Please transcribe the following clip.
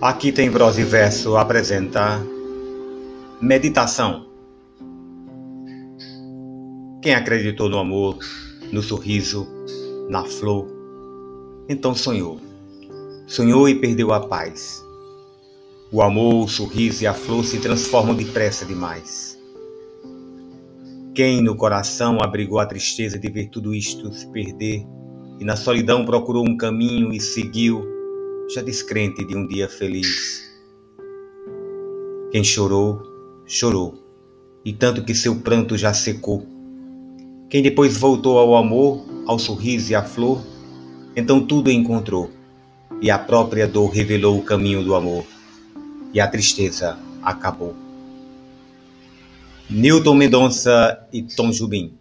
Aqui tem prosa e verso apresenta meditação. Quem acreditou no amor, no sorriso, na flor, então sonhou. Sonhou e perdeu a paz. O amor, o sorriso e a flor se transformam depressa demais. Quem no coração abrigou a tristeza de ver tudo isto se perder e na solidão procurou um caminho e seguiu, já descrente de um dia feliz. Quem chorou, chorou, e tanto que seu pranto já secou. Quem depois voltou ao amor, ao sorriso e à flor, então tudo encontrou, e a própria dor revelou o caminho do amor, e a tristeza acabou. Newton Mendonça e Tom Jubim